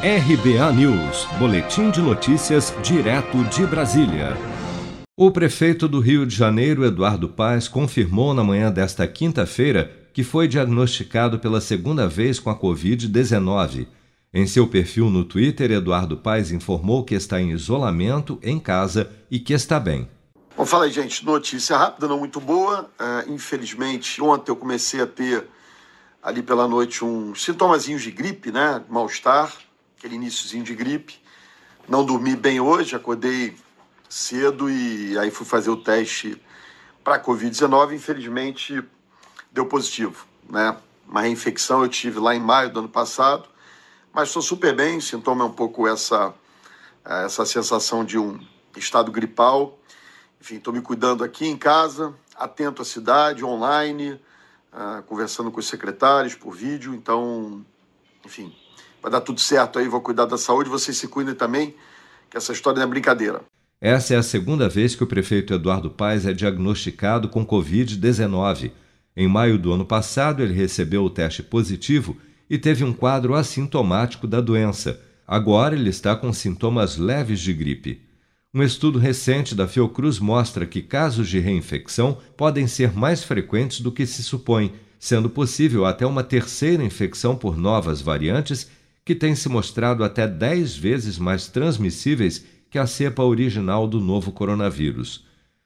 RBA News, Boletim de Notícias, direto de Brasília. O prefeito do Rio de Janeiro, Eduardo Paes, confirmou na manhã desta quinta-feira que foi diagnosticado pela segunda vez com a Covid-19. Em seu perfil no Twitter, Eduardo Paes informou que está em isolamento em casa e que está bem. Bom, fala aí, gente. Notícia rápida, não muito boa. Uh, infelizmente, ontem eu comecei a ter ali pela noite uns sintomazinhos de gripe, né? Mal-estar aquele iníciozinho de gripe. Não dormi bem hoje, acordei cedo e aí fui fazer o teste para Covid-19. Infelizmente, deu positivo, né? Uma reinfecção eu tive lá em maio do ano passado, mas estou super bem. Sintoma é um pouco essa, essa sensação de um estado gripal. Enfim, estou me cuidando aqui em casa, atento à cidade, online, uh, conversando com os secretários por vídeo. Então, enfim, vai dar tudo certo aí, vou cuidar da saúde, vocês se cuidem também, que essa história não é brincadeira. Essa é a segunda vez que o prefeito Eduardo Paes é diagnosticado com Covid-19. Em maio do ano passado, ele recebeu o teste positivo e teve um quadro assintomático da doença. Agora ele está com sintomas leves de gripe. Um estudo recente da Fiocruz mostra que casos de reinfecção podem ser mais frequentes do que se supõe, sendo possível até uma terceira infecção por novas variantes que têm se mostrado até 10 vezes mais transmissíveis que a cepa original do novo coronavírus.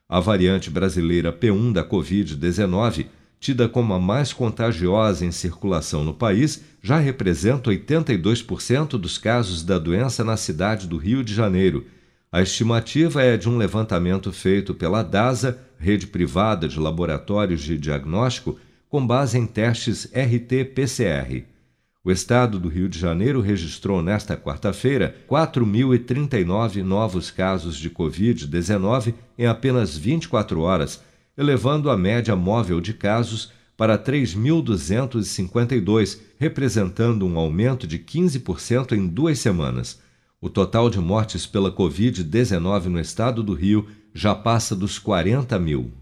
A variante brasileira P1 da Covid-19, tida como a mais contagiosa em circulação no país, já representa 82% dos casos da doença na cidade do Rio de Janeiro. A estimativa é de um levantamento feito pela DASA, rede privada de laboratórios de diagnóstico, com base em testes RT-PCR. O estado do Rio de Janeiro registrou nesta quarta-feira 4.039 novos casos de Covid-19 em apenas 24 horas, elevando a média móvel de casos para 3.252, representando um aumento de 15% em duas semanas. O total de mortes pela Covid-19 no estado do Rio já passa dos 40 mil.